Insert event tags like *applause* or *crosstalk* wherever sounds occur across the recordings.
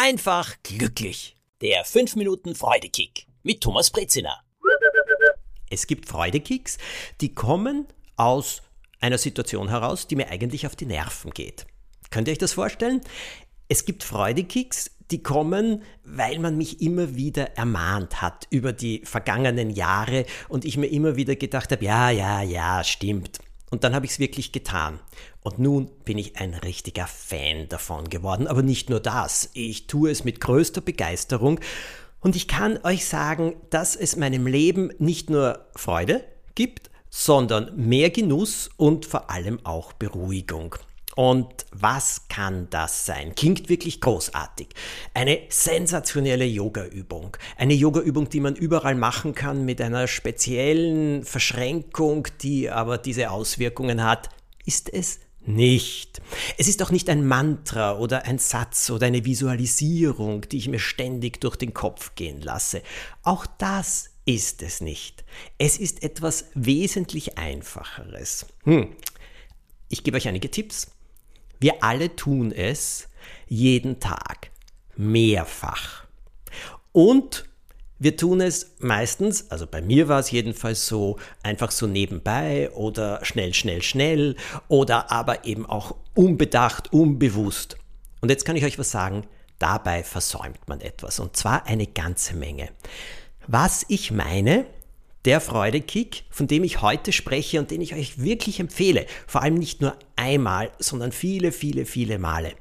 einfach glücklich. Der 5 Minuten Freudekick mit Thomas Brezina. Es gibt Freudekicks, die kommen aus einer Situation heraus, die mir eigentlich auf die Nerven geht. Könnt ihr euch das vorstellen? Es gibt Freudekicks, die kommen, weil man mich immer wieder ermahnt hat über die vergangenen Jahre und ich mir immer wieder gedacht habe, ja, ja, ja, stimmt. Und dann habe ich es wirklich getan. Und nun bin ich ein richtiger Fan davon geworden. Aber nicht nur das, ich tue es mit größter Begeisterung. Und ich kann euch sagen, dass es meinem Leben nicht nur Freude gibt, sondern mehr Genuss und vor allem auch Beruhigung. Und was kann das sein? Klingt wirklich großartig. Eine sensationelle Yoga-Übung. Eine Yoga-Übung, die man überall machen kann mit einer speziellen Verschränkung, die aber diese Auswirkungen hat. Ist es nicht. Es ist auch nicht ein Mantra oder ein Satz oder eine Visualisierung, die ich mir ständig durch den Kopf gehen lasse. Auch das ist es nicht. Es ist etwas wesentlich Einfacheres. Hm. Ich gebe euch einige Tipps. Wir alle tun es jeden Tag, mehrfach. Und wir tun es meistens, also bei mir war es jedenfalls so, einfach so nebenbei oder schnell, schnell, schnell oder aber eben auch unbedacht, unbewusst. Und jetzt kann ich euch was sagen, dabei versäumt man etwas und zwar eine ganze Menge. Was ich meine, der Freudekick, von dem ich heute spreche und den ich euch wirklich empfehle, vor allem nicht nur einmal, sondern viele, viele, viele Male.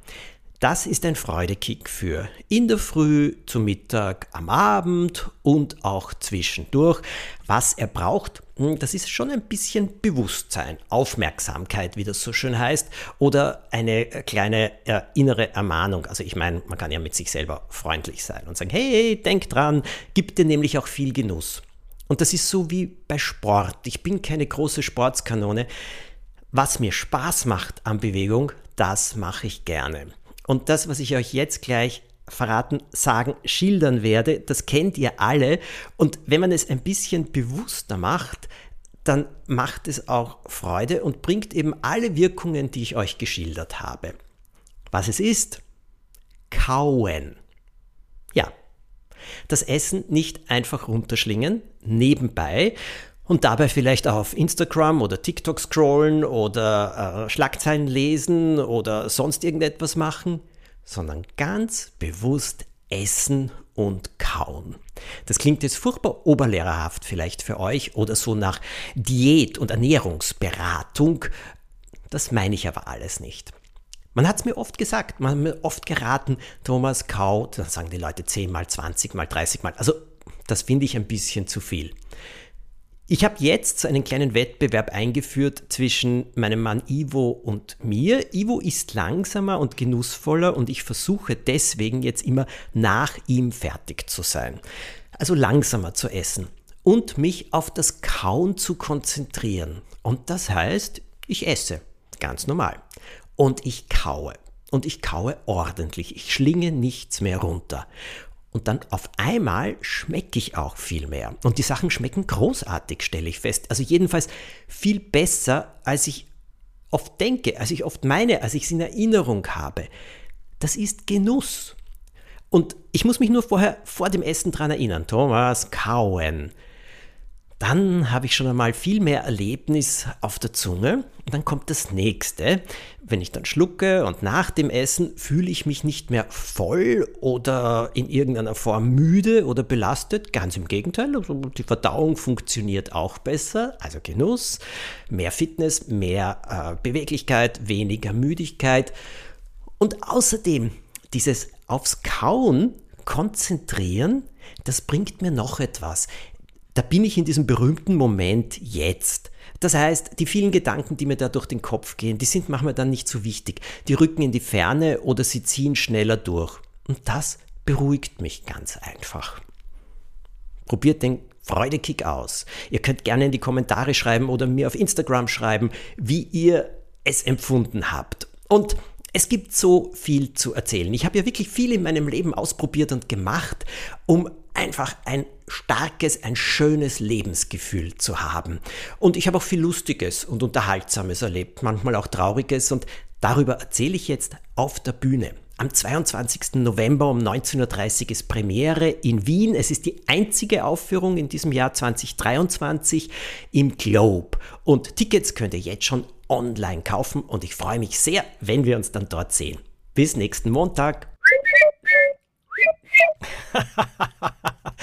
Das ist ein Freudekick für in der Früh, zum Mittag, am Abend und auch zwischendurch. Was er braucht, hm, das ist schon ein bisschen Bewusstsein, Aufmerksamkeit, wie das so schön heißt, oder eine kleine äh, innere Ermahnung. Also ich meine, man kann ja mit sich selber freundlich sein und sagen, hey, denk dran, gibt dir nämlich auch viel Genuss. Und das ist so wie bei Sport. Ich bin keine große Sportskanone. Was mir Spaß macht an Bewegung, das mache ich gerne. Und das, was ich euch jetzt gleich verraten, sagen, schildern werde, das kennt ihr alle. Und wenn man es ein bisschen bewusster macht, dann macht es auch Freude und bringt eben alle Wirkungen, die ich euch geschildert habe. Was es ist? Kauen. Das Essen nicht einfach runterschlingen, nebenbei und dabei vielleicht auch auf Instagram oder TikTok scrollen oder äh, Schlagzeilen lesen oder sonst irgendetwas machen, sondern ganz bewusst essen und kauen. Das klingt jetzt furchtbar oberlehrerhaft vielleicht für euch oder so nach Diät- und Ernährungsberatung. Das meine ich aber alles nicht. Man hat es mir oft gesagt, man hat mir oft geraten, Thomas, kau, dann sagen die Leute 10 mal, 20 mal, 30 mal. Also das finde ich ein bisschen zu viel. Ich habe jetzt einen kleinen Wettbewerb eingeführt zwischen meinem Mann Ivo und mir. Ivo ist langsamer und genussvoller und ich versuche deswegen jetzt immer nach ihm fertig zu sein. Also langsamer zu essen und mich auf das Kauen zu konzentrieren. Und das heißt, ich esse ganz normal und ich kaue. Und ich kaue ordentlich. Ich schlinge nichts mehr runter. Und dann auf einmal schmecke ich auch viel mehr. Und die Sachen schmecken großartig, stelle ich fest. Also jedenfalls viel besser, als ich oft denke, als ich oft meine, als ich es in Erinnerung habe. Das ist Genuss. Und ich muss mich nur vorher vor dem Essen dran erinnern. Thomas, kauen dann habe ich schon einmal viel mehr Erlebnis auf der Zunge. Und dann kommt das nächste. Wenn ich dann schlucke und nach dem Essen fühle ich mich nicht mehr voll oder in irgendeiner Form müde oder belastet. Ganz im Gegenteil, also die Verdauung funktioniert auch besser. Also Genuss, mehr Fitness, mehr äh, Beweglichkeit, weniger Müdigkeit. Und außerdem dieses aufs Kauen konzentrieren, das bringt mir noch etwas da bin ich in diesem berühmten Moment jetzt. Das heißt, die vielen Gedanken, die mir da durch den Kopf gehen, die sind manchmal dann nicht so wichtig. Die rücken in die Ferne oder sie ziehen schneller durch. Und das beruhigt mich ganz einfach. Probiert den Freudekick aus. Ihr könnt gerne in die Kommentare schreiben oder mir auf Instagram schreiben, wie ihr es empfunden habt. Und es gibt so viel zu erzählen. Ich habe ja wirklich viel in meinem Leben ausprobiert und gemacht, um einfach ein starkes, ein schönes Lebensgefühl zu haben. Und ich habe auch viel Lustiges und Unterhaltsames erlebt, manchmal auch Trauriges und darüber erzähle ich jetzt auf der Bühne. Am 22. November um 19.30 Uhr ist Premiere in Wien. Es ist die einzige Aufführung in diesem Jahr 2023 im Globe. Und Tickets könnt ihr jetzt schon online kaufen und ich freue mich sehr, wenn wir uns dann dort sehen. Bis nächsten Montag. *laughs*